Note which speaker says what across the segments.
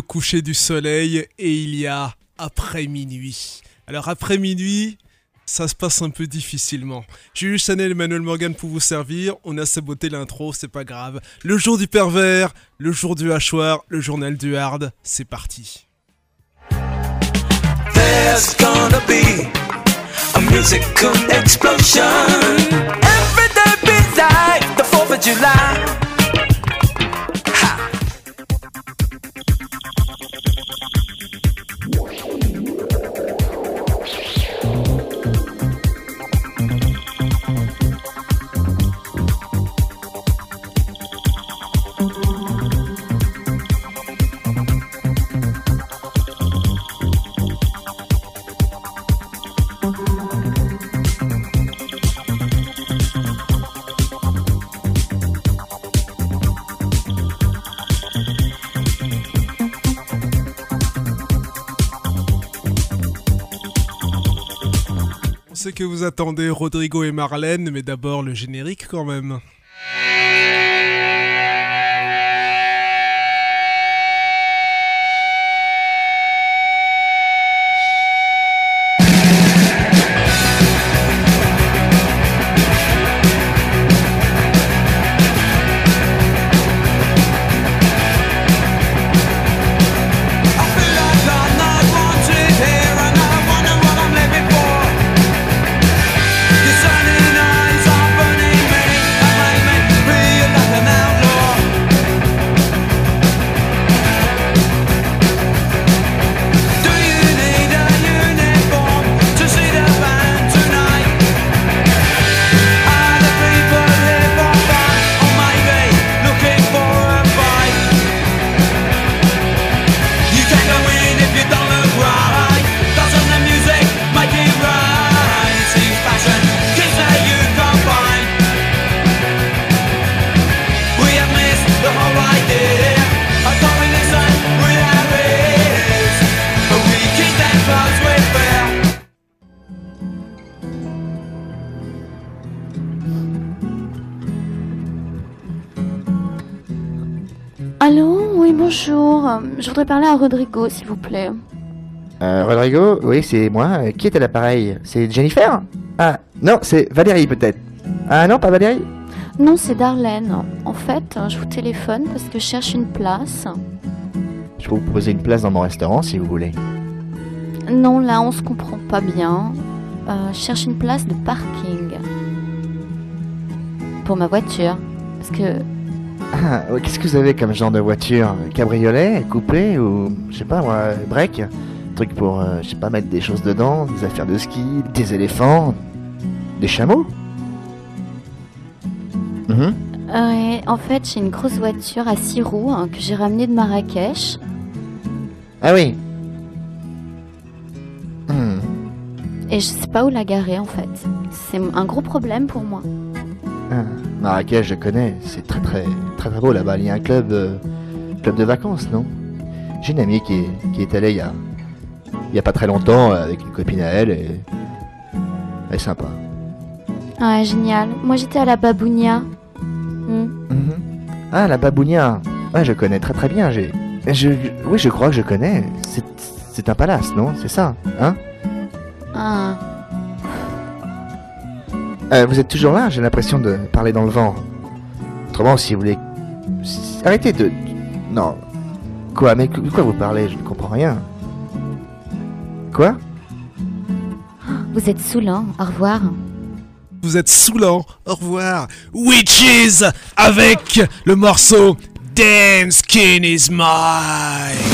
Speaker 1: coucher du soleil et il y a après minuit. Alors après minuit, ça se passe un peu difficilement. Jules Chanel et Manuel Morgan pour vous servir. On a saboté l'intro, c'est pas grave. Le jour du pervers, le jour du hachoir, le journal du hard, c'est parti.
Speaker 2: There's gonna be a musical explosion. Every day be like the 4th of July.
Speaker 1: Que vous attendez Rodrigo et Marlène, mais d'abord le générique quand même.
Speaker 3: Je voudrais parler à Rodrigo, s'il vous plaît.
Speaker 4: Euh, Rodrigo, oui, c'est moi. Euh, Qui est à l'appareil? C'est Jennifer? Ah, non, c'est Valérie peut-être. Ah non, pas Valérie?
Speaker 3: Non, c'est Darlene. En fait, euh, je vous téléphone parce que je cherche une place.
Speaker 4: Je peux vous proposer une place dans mon restaurant si vous voulez.
Speaker 3: Non, là, on se comprend pas bien. Euh, je cherche une place de parking. Pour ma voiture. Parce que...
Speaker 4: Ah, Qu'est-ce que vous avez comme genre de voiture Cabriolet, coupé ou je sais pas moi, break Truc pour, euh, je sais pas, mettre des choses dedans, des affaires de ski, des éléphants, des chameaux Mhm.
Speaker 3: en fait, j'ai une grosse voiture à six roues hein, que j'ai ramenée de Marrakech.
Speaker 4: Ah oui. Hmm.
Speaker 3: Et je sais pas où la garer, en fait. C'est un gros problème pour moi.
Speaker 4: Ah, Marrakech, je connais. C'est très très très très beau là-bas. Il y a un club, euh, club de vacances, non? J'ai une amie qui est, qui est allée il y a, il y a pas très longtemps euh, avec une copine à elle et elle est sympa.
Speaker 3: Ouais, génial. Moi, j'étais à la Babounia. Hmm.
Speaker 4: Mhm. Ah, la Babounia. Ouais, je connais très très bien. J'ai, je, oui, je crois que je connais. C'est, c'est un palace, non? C'est ça, hein?
Speaker 3: Ah.
Speaker 4: Euh, Vous êtes toujours là J'ai l'impression de parler dans le vent. Autrement, si vous voulez, arrêtez de, non. Quoi Mais de quoi vous parlez? Je ne comprends rien. Quoi?
Speaker 3: Vous êtes saoulant. Au revoir.
Speaker 1: Vous êtes saoulant. Au revoir. Witches avec le morceau Damn Skin is Mine.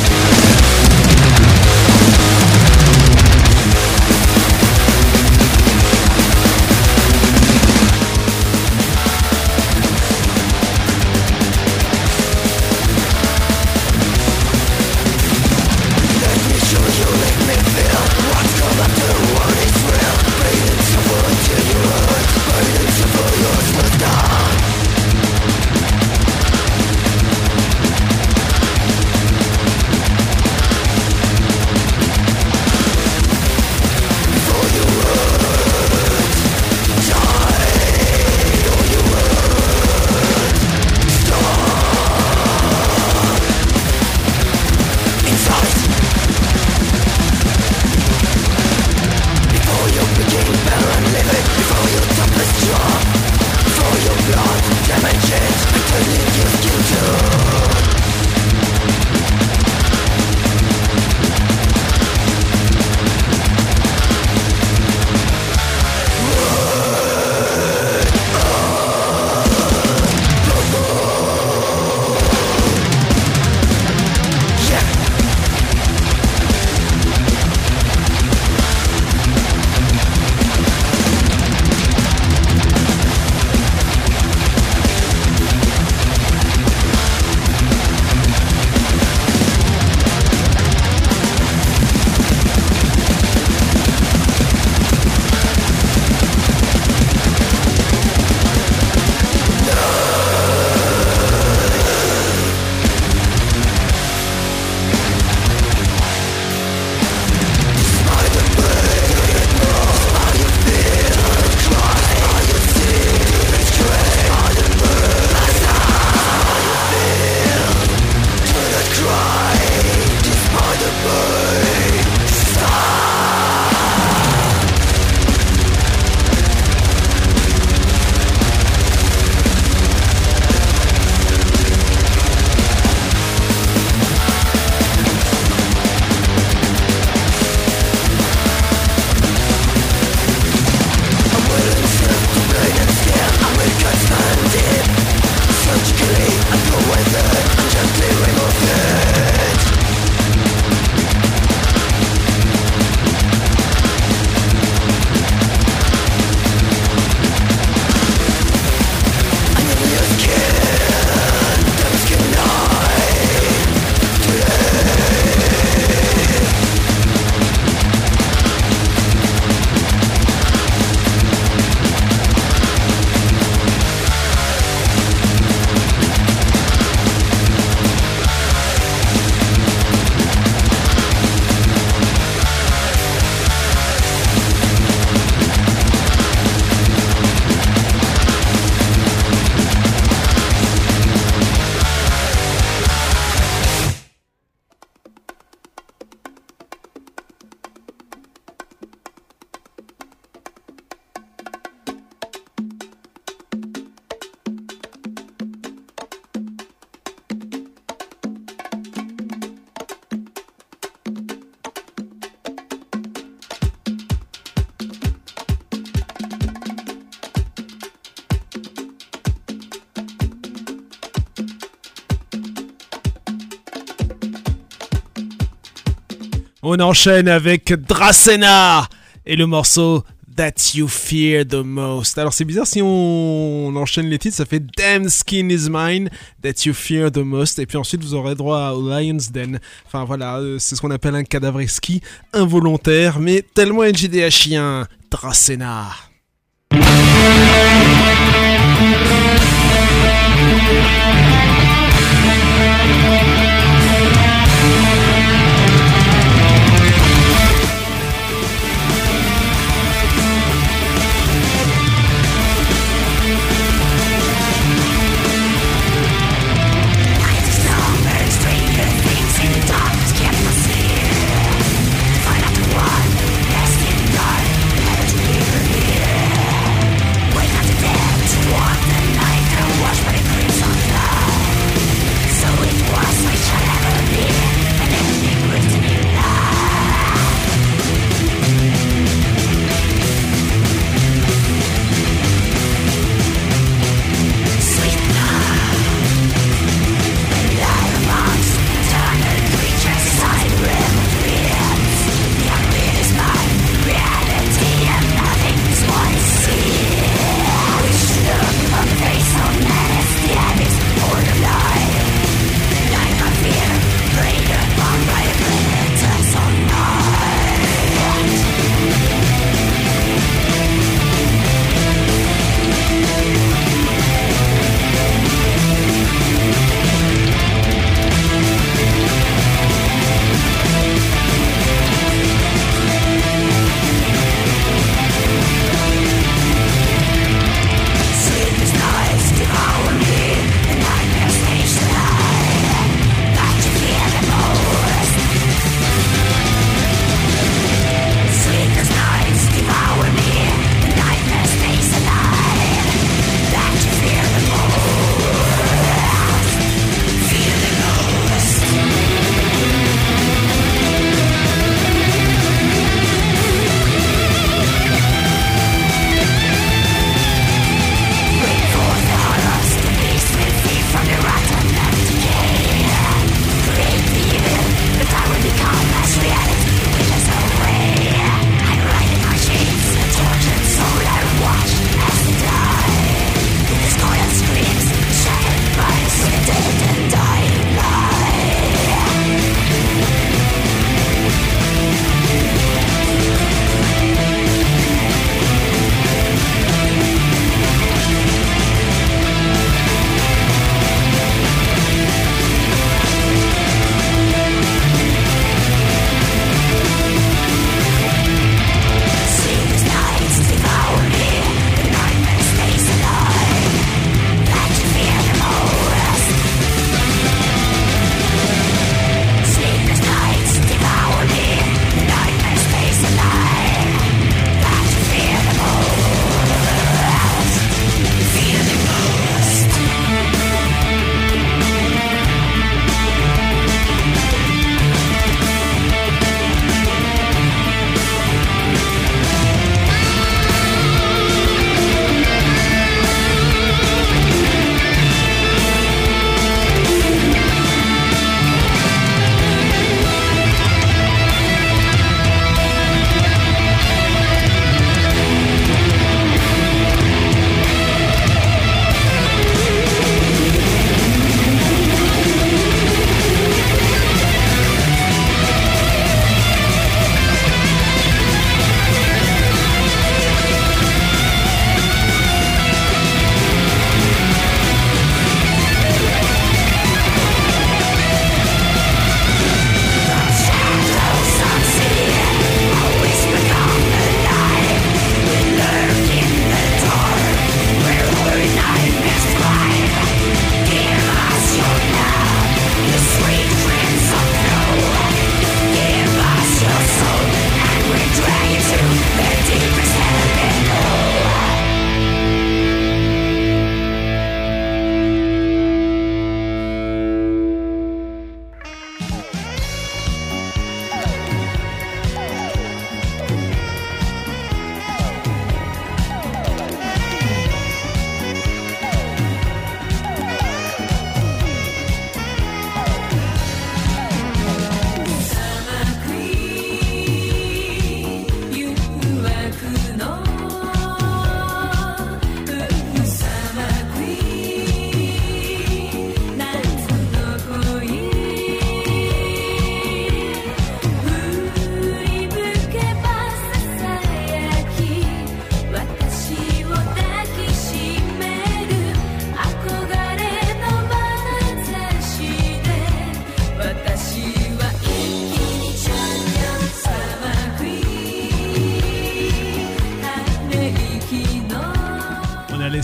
Speaker 1: On enchaîne avec Dracena et le morceau That You Fear the Most. Alors c'est bizarre si on enchaîne les titres, ça fait Damn Skin is Mine, That You Fear the Most, et puis ensuite vous aurez droit à Lion's Den. Enfin voilà, euh, c'est ce qu'on appelle un cadavre exquis, involontaire, mais tellement NGD chien. Dracena.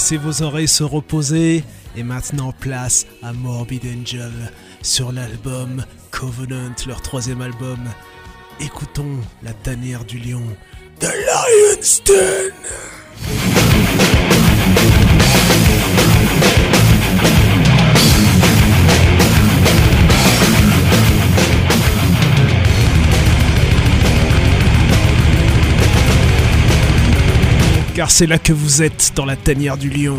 Speaker 5: Laissez vos oreilles se reposer. Et maintenant, place à Morbid Angel sur l'album Covenant, leur troisième album. Écoutons la tanière du lion de Lion's C'est là que vous êtes, dans la tanière du lion.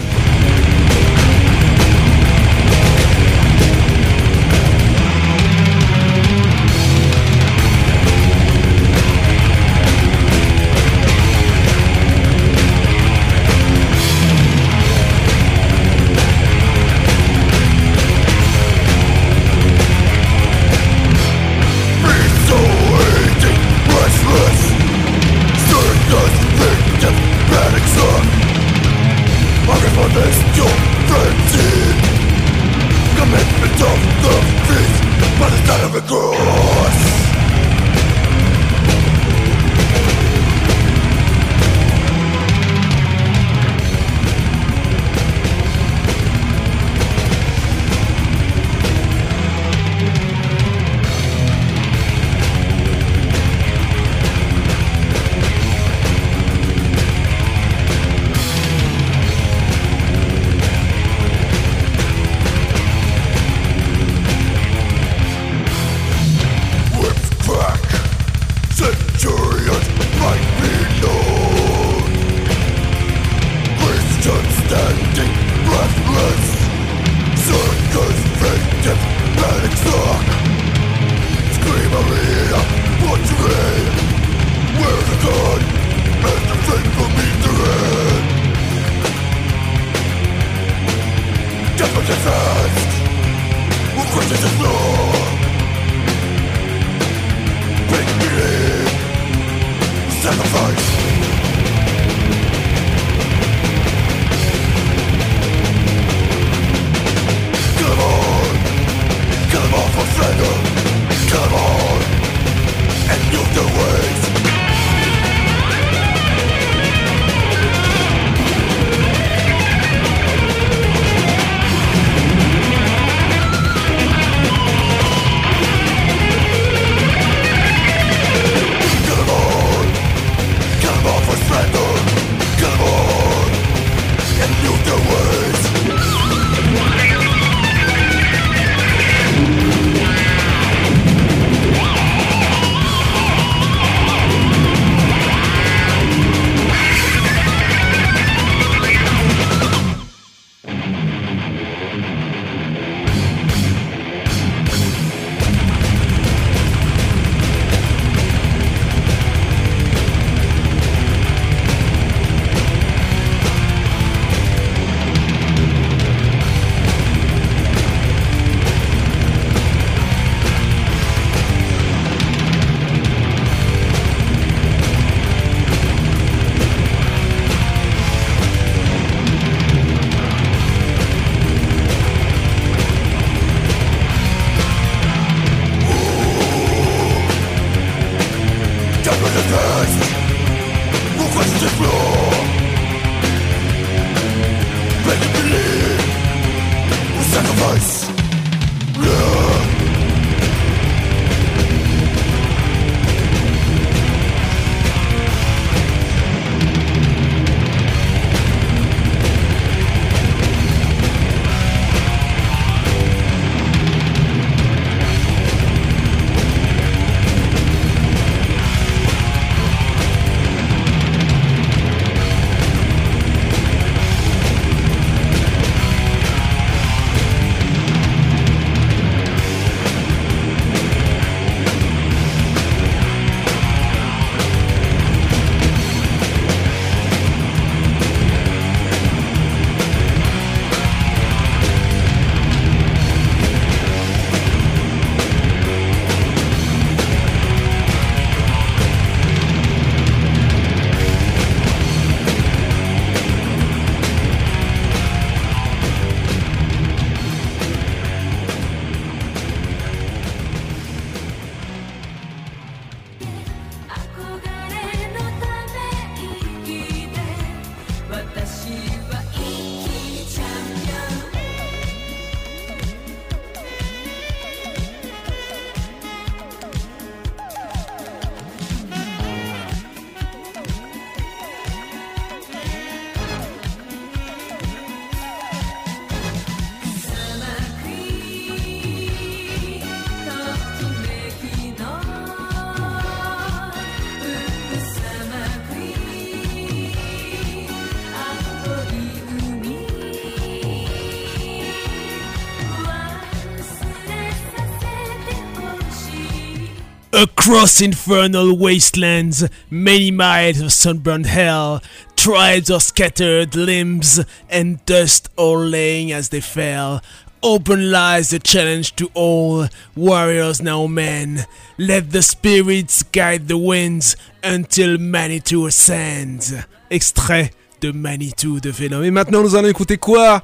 Speaker 1: Across infernal wastelands, many miles of sunburned hell, tribes of scattered limbs and dust all laying as they fell. Open lies the challenge to all, warriors now men. Let the spirits guide the winds until Manitou ascends. Extrait de Manitou de Venom. Et maintenant nous allons écouter quoi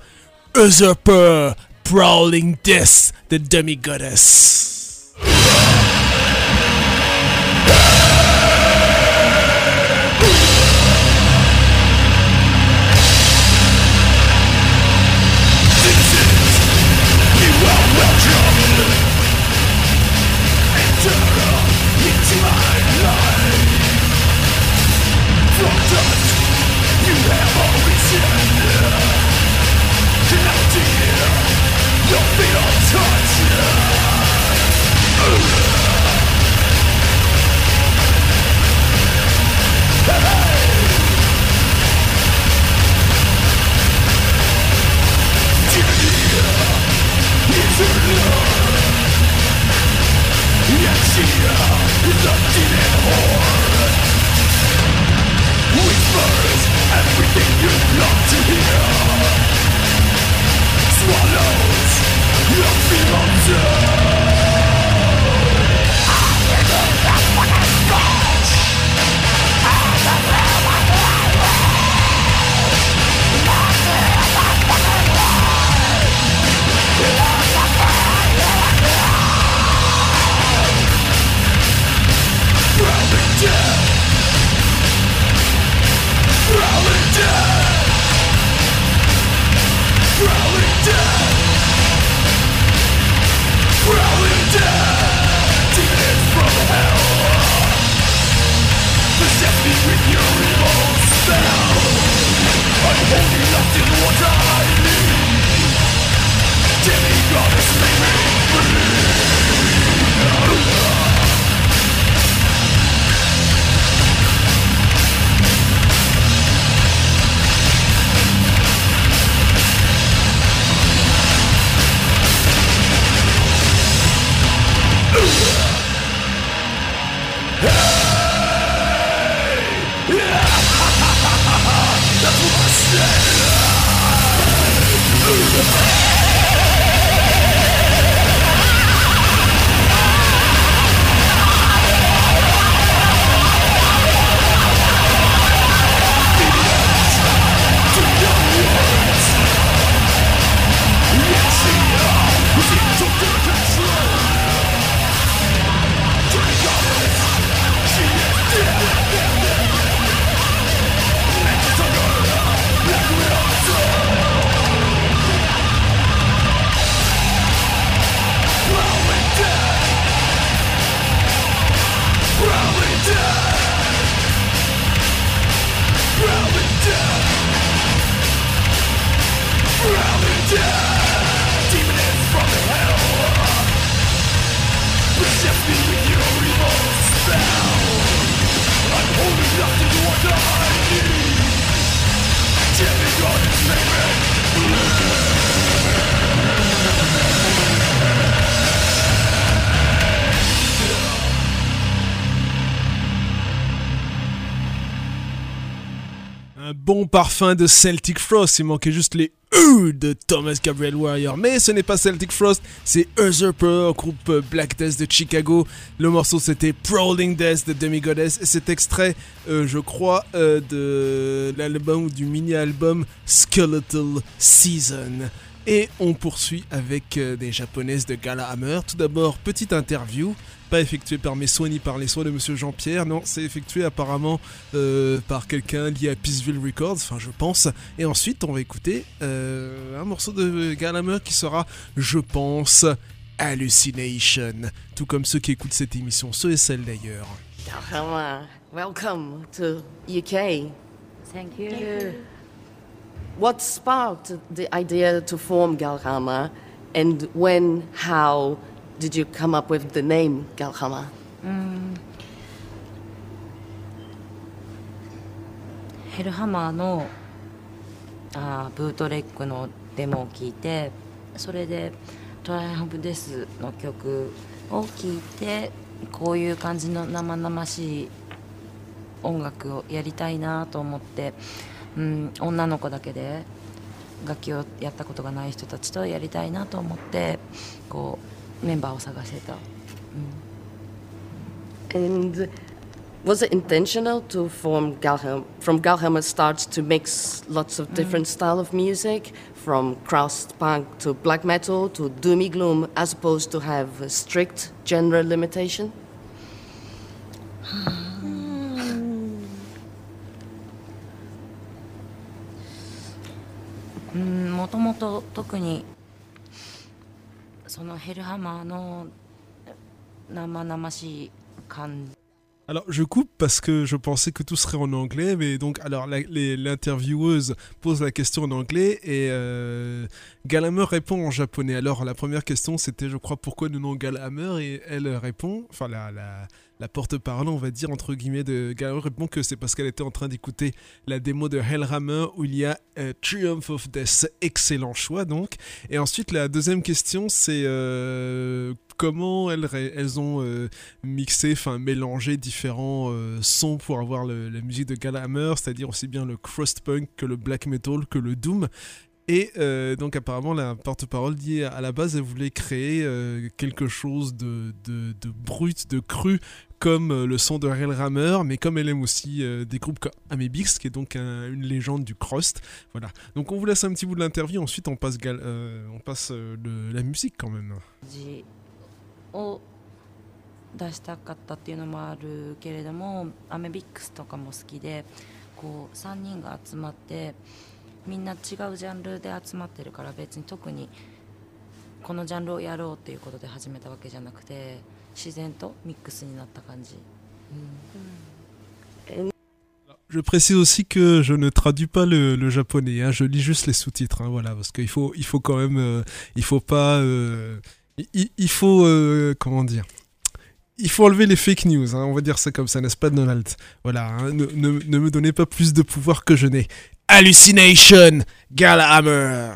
Speaker 1: Usurper, Prowling Death, the Demi-Goddess. Un parfum de Celtic Frost, il manquait juste les E de Thomas Gabriel Warrior. Mais ce n'est pas Celtic Frost, c'est Usurper, groupe Black Death de Chicago. Le morceau c'était Prowling Death de Demi-Goddess. Et cet extrait, euh, je crois, euh, de l'album ou du mini-album Skeletal Season. Et on poursuit avec euh, des japonaises de Gala Hammer. Tout d'abord, petite interview, pas effectuée par mes soins ni par les soins de Monsieur Jean-Pierre. Non, c'est effectué apparemment euh, par quelqu'un lié à Peaceville Records, enfin je pense. Et ensuite, on va écouter euh, un morceau de Gala Hammer qui sera, je pense, Hallucination. Tout comme ceux qui écoutent cette émission, ceux et celles d'ailleurs.
Speaker 6: Welcome to UK.
Speaker 7: Thank you.
Speaker 6: What sparked the idea to form Galhama, and when, how did you come up with the name Galhama?
Speaker 7: ヘルハマーのあーブートレックのデモを聞いてそれで「トライハブデス」の曲を聞いてこういう感じの生々しい音楽をやりたいなと思って、うん、女の子だけで楽器をやったことがない人たちとやりたいなと思ってこうメンバーを探してた。
Speaker 6: うん、And was it intentional to form Galhem from Galhem starts to mix lots of different mm. style of music from crust punk to black metal to doomy gloom as opposed to have a strict genre limitation?
Speaker 1: Alors, je coupe parce que je pensais que tout serait en anglais, mais donc, alors, l'intervieweuse pose la question en anglais et euh, répond en japonais. Alors, la première question, c'était, je crois, pourquoi le nom Gallhammer Et elle répond, enfin, la, la porte-parole, on va dire, entre guillemets, de Gallhammer répond que c'est parce qu'elle était en train d'écouter la démo de Hellhammer où il y a euh, Triumph of Death. Excellent choix, donc. Et ensuite, la deuxième question, c'est euh, comment elles, elles ont euh, mixé, enfin mélangé différents sons pour avoir la musique de Gallhammer, c'est-à-dire aussi bien le crust punk que le black metal que le doom. Et donc apparemment la porte-parole dit à la base elle voulait créer quelque chose de, de, de brut, de cru comme euh, le son de Rail Rammer, mais comme elle aime aussi euh, des groupes comme Amebix, qui est donc un, une légende du crust. Voilà. Donc on vous laisse un petit bout de l'interview, ensuite on passe, euh, on passe le, la musique quand même.
Speaker 7: 出したかったっていうのもあるけれどもアメビックスとかも好きでこう3人が集まってみんな違うジャンルで集まってるから別に特にこのジャンルをやろうっていうことで始めたわけじゃなくて
Speaker 1: je précise aussi que je ne traduis pas le, japonais, hein. je lis juste les sous-titres, hein, voilà, parce qu'il faut, il faut quand même, euh, il faut pas, euh, il, faut, euh, comment dire, il faut enlever les fake news, hein. on va dire ça comme ça, n'est-ce pas Donald? Voilà, ne, ne, me donnez pas plus de pouvoir que je n'ai. Hallucination,
Speaker 2: Galhammer.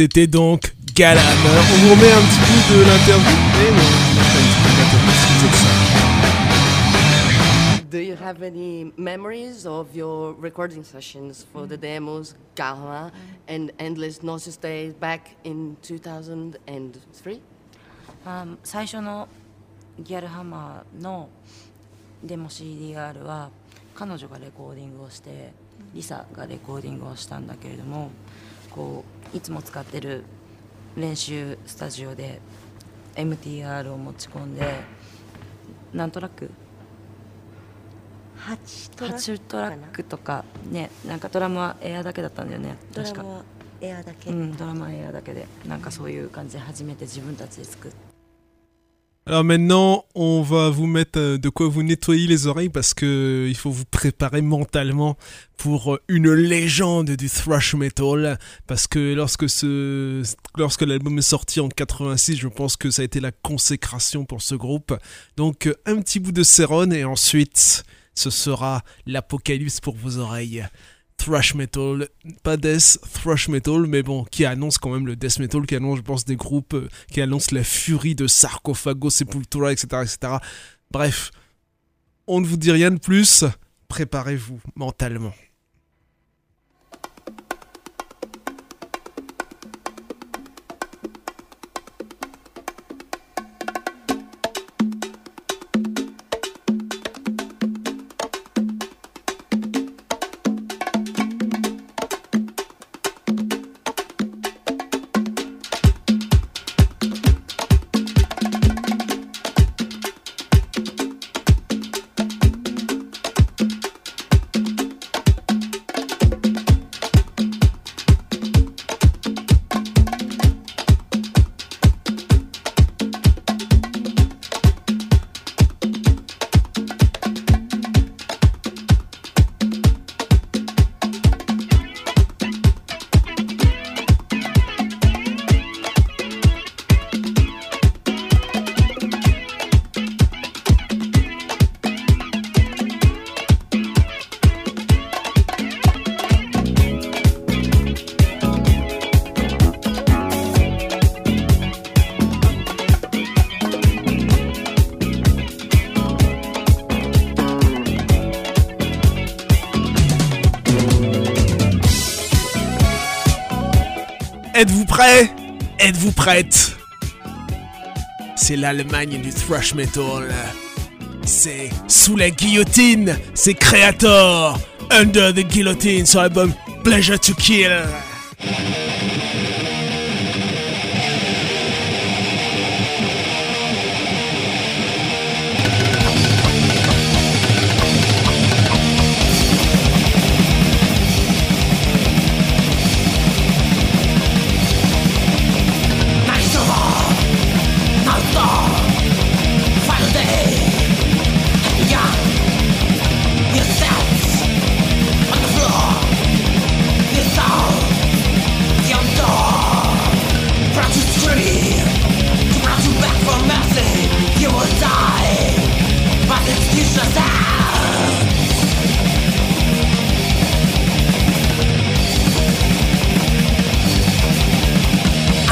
Speaker 1: C'était donc Galan. On vous remet un petit peu de l'interview. Eh oui, on.
Speaker 6: Do you have any memories of your recording sessions for the demos Galma and Endless Nauseous Days back in 2003?
Speaker 7: あー最初のギャルハマーのデモ CDR は彼女がレコーディングをしてリサがレコーディングをしたんだけれどもこういつも使ってる練習スタジオで MTR を持ち込んで何トラック
Speaker 8: 8トラック
Speaker 7: 8トラックとかねなんかドラムはエアだけだったんだよね確か。
Speaker 8: ドラムはエアだけ、
Speaker 7: うんドラムはエアだけでなんかそういう感じで初めて自分たちで作って
Speaker 1: Alors maintenant, on va vous mettre euh, de quoi vous nettoyer les oreilles parce que il faut vous préparer mentalement pour euh, une légende du thrash metal. Parce que lorsque lorsque l'album est sorti en 86, je pense que ça a été la consécration pour ce groupe. Donc euh, un petit bout de Céron et ensuite ce sera l'apocalypse pour vos oreilles. Thrash metal, pas death, thrash metal, mais bon, qui annonce quand même le death metal, qui annonce, je pense, des groupes, euh, qui annonce la furie de Sarcophago, Sepultura, etc., etc. Bref, on ne vous dit rien de plus, préparez-vous mentalement. C'est l'Allemagne du thrash metal. C'est sous la guillotine, c'est Creator, Under the Guillotine sur l'album Pleasure to Kill.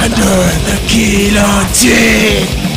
Speaker 1: Under the Guillotine.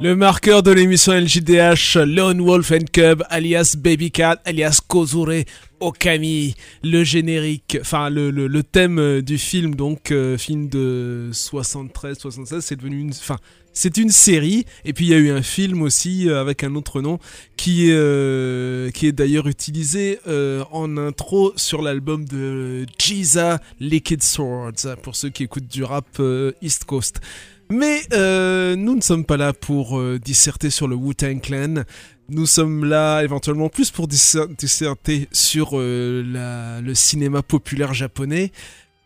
Speaker 1: Le marqueur de l'émission LJDH, Lone Wolf and Cub, alias Baby Cat, alias Kozure Okami, le générique, enfin le, le, thème euh, du film, donc euh, film de 73-76, c'est devenu une c'est une série, et puis il y a eu un film aussi euh, avec un autre nom qui est, euh, qui est d'ailleurs utilisé euh, en intro sur l'album de Jiza Liquid Swords, pour ceux qui écoutent du rap East Coast. Mais nous ne sommes pas là pour disserter sur le Wu-Tang Clan. Nous sommes là éventuellement plus pour disser- disserter sur le cinéma populaire japonais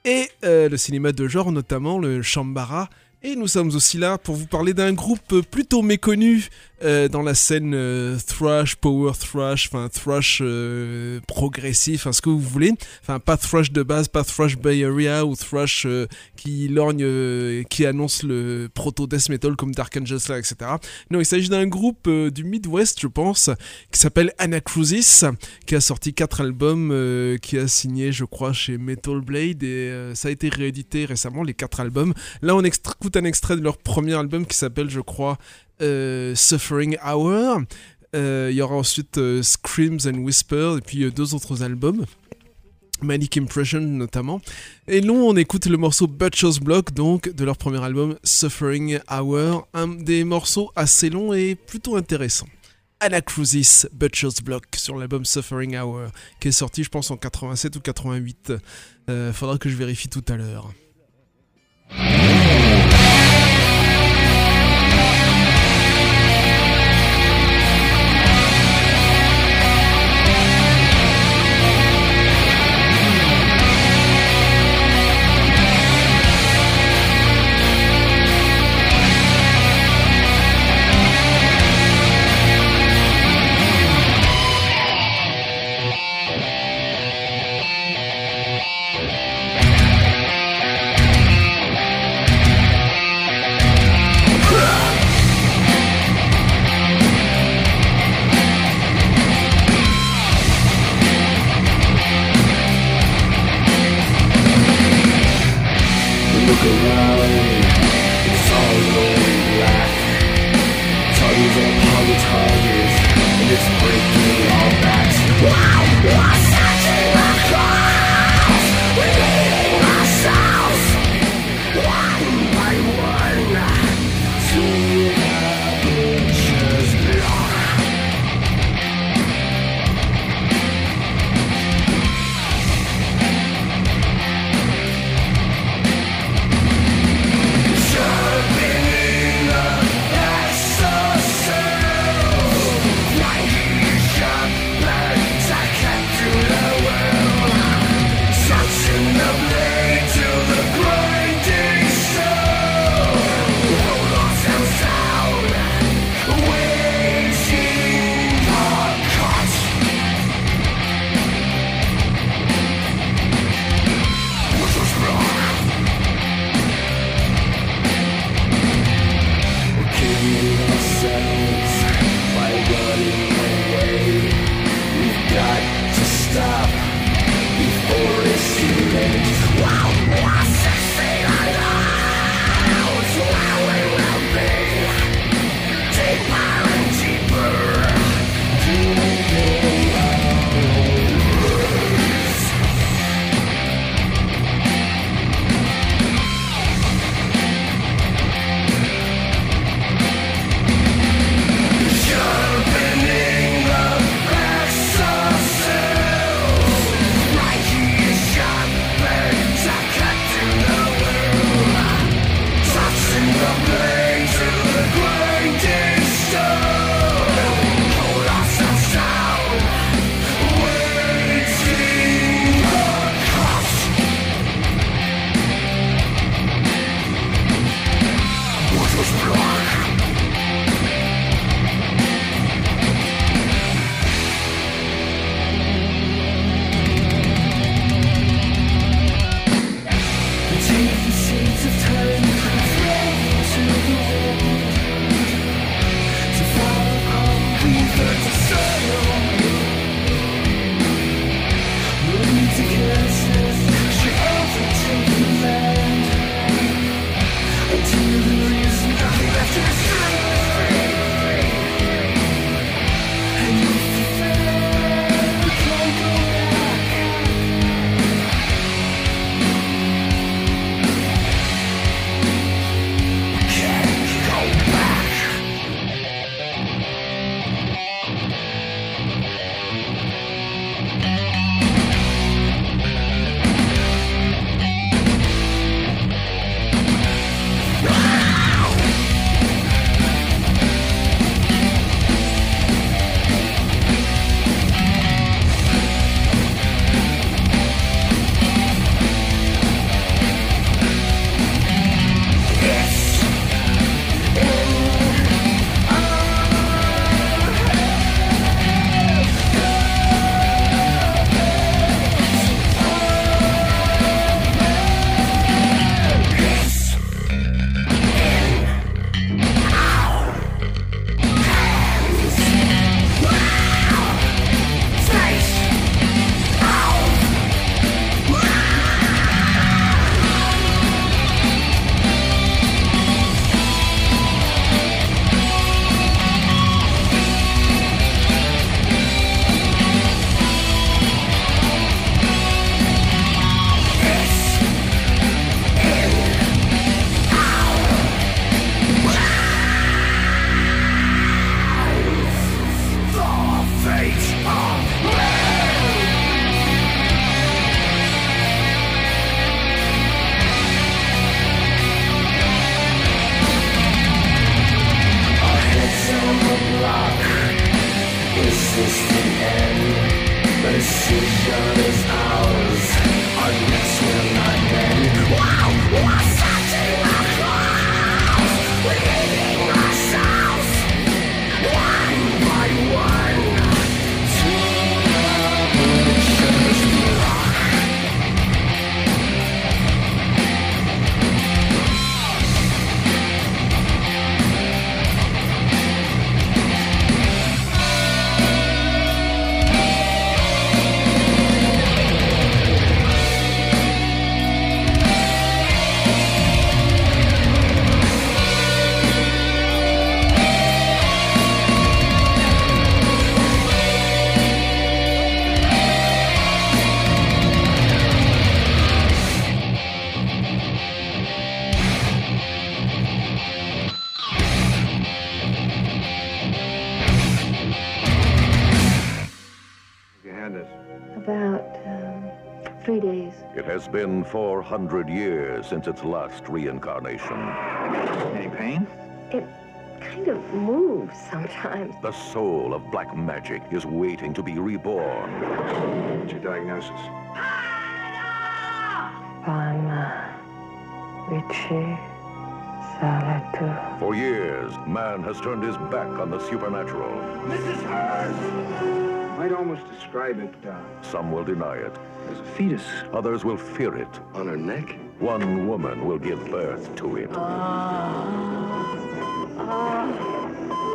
Speaker 1: et le cinéma de genre, notamment le Shambara. Et nous sommes aussi là pour vous parler d'un groupe plutôt méconnu euh, dans la scène euh, thrash, power thrash, enfin thrash euh, progressif, enfin ce que vous voulez. Enfin pas thrash de base, pas thrash Bay Area ou thrash euh, qui lorgne, qui annonce le proto death metal comme Dark Angel Slayer, etc. Non, il s'agit d'un groupe du Midwest, je pense, qui s'appelle Anacrusis, qui a sorti quatre albums, qui a signé, je crois, chez Metal Blade, et ça a été réédité récemment, les quatre albums. Là, on extra- un extrait de leur premier album qui s'appelle, je crois, euh, Suffering Hour. Euh, Il y aura ensuite euh, Screams and Whispers, et puis deux autres albums. Manic Impression notamment. Et nous, on écoute le morceau Butcher's Block, donc de leur premier album Suffering Hour, un des morceaux assez longs et plutôt intéressants. Anacrusis Butcher's Block sur l'album Suffering Hour, qui est sorti, je pense, en 87 ou 88. Euh, faudra que je vérifie tout à l'heure.
Speaker 9: Four hundred years since its last reincarnation.
Speaker 10: Any pain?
Speaker 11: It kind of moves sometimes.
Speaker 9: The soul of black magic is waiting to be reborn.
Speaker 10: What's your diagnosis?
Speaker 11: Bana Richie Salatu.
Speaker 9: For years, man has turned his back on the supernatural.
Speaker 10: This is hers! Might almost describe it, uh...
Speaker 9: Some will deny it
Speaker 10: as a fetus.
Speaker 9: Others will fear it.
Speaker 10: On her neck?
Speaker 9: One woman will give birth to it.
Speaker 5: Hello,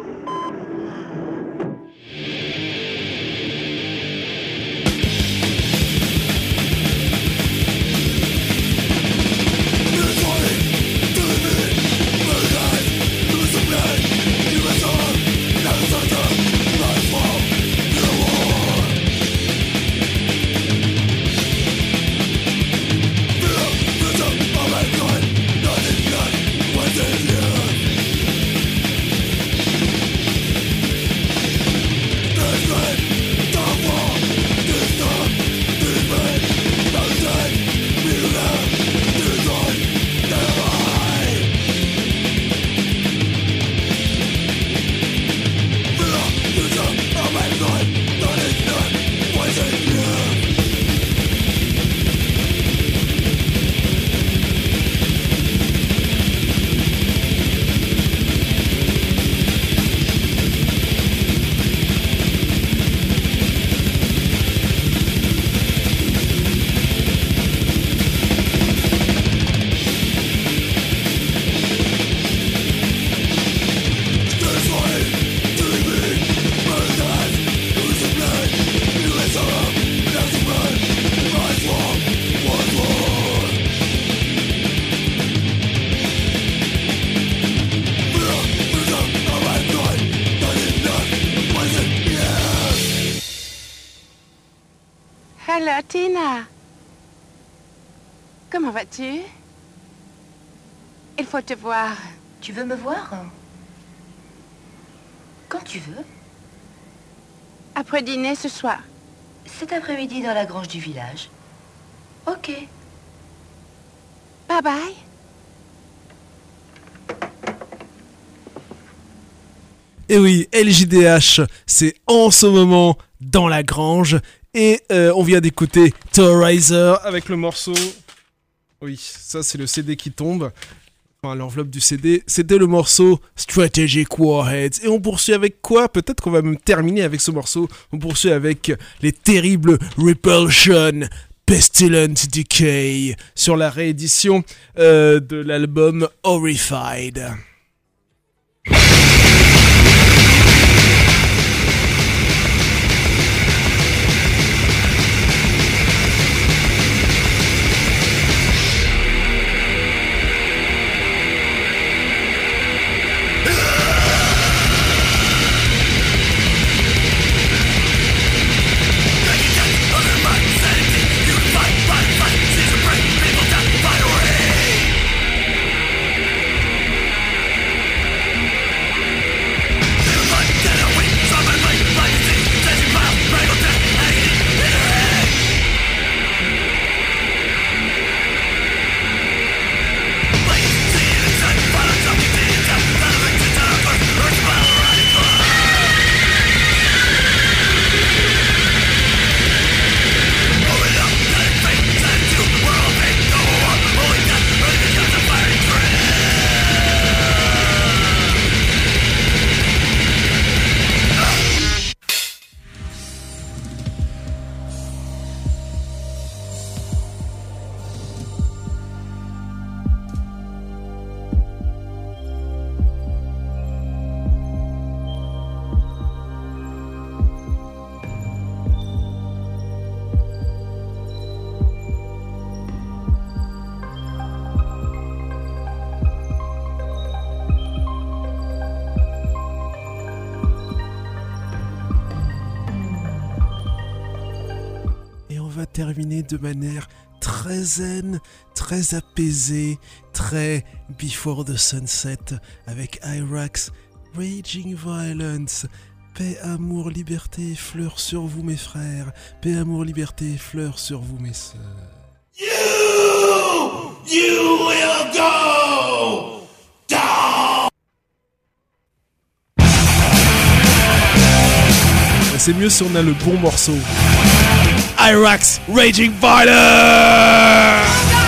Speaker 5: Vas-tu Il faut te voir.
Speaker 12: Tu veux me voir? Quand tu veux.
Speaker 5: Après dîner ce soir.
Speaker 12: Cet après-midi dans la grange du village. Ok.
Speaker 5: Bye bye.
Speaker 1: Et oui, LJDH, c'est en ce moment dans la grange. Et euh, on vient d'écouter Terrorizer avec le morceau. Oui, ça c'est le CD qui tombe. Enfin, l'enveloppe du CD. C'était le morceau Strategic Warheads. Et on poursuit avec quoi? Peut-être qu'on va même terminer avec ce morceau. On poursuit avec les terribles Repulsion. Pestilent Decay sur la réédition euh, de l'album Horrified. Terminer de manière très zen, très apaisée, très Before the Sunset avec Irax, Raging Violence. Paix, amour, liberté, fleurs sur vous mes frères. Paix, amour, liberté, fleurs sur vous mes sœurs.
Speaker 13: You, you will go down.
Speaker 1: C'est mieux si on a le bon morceau. Irax Raging Violence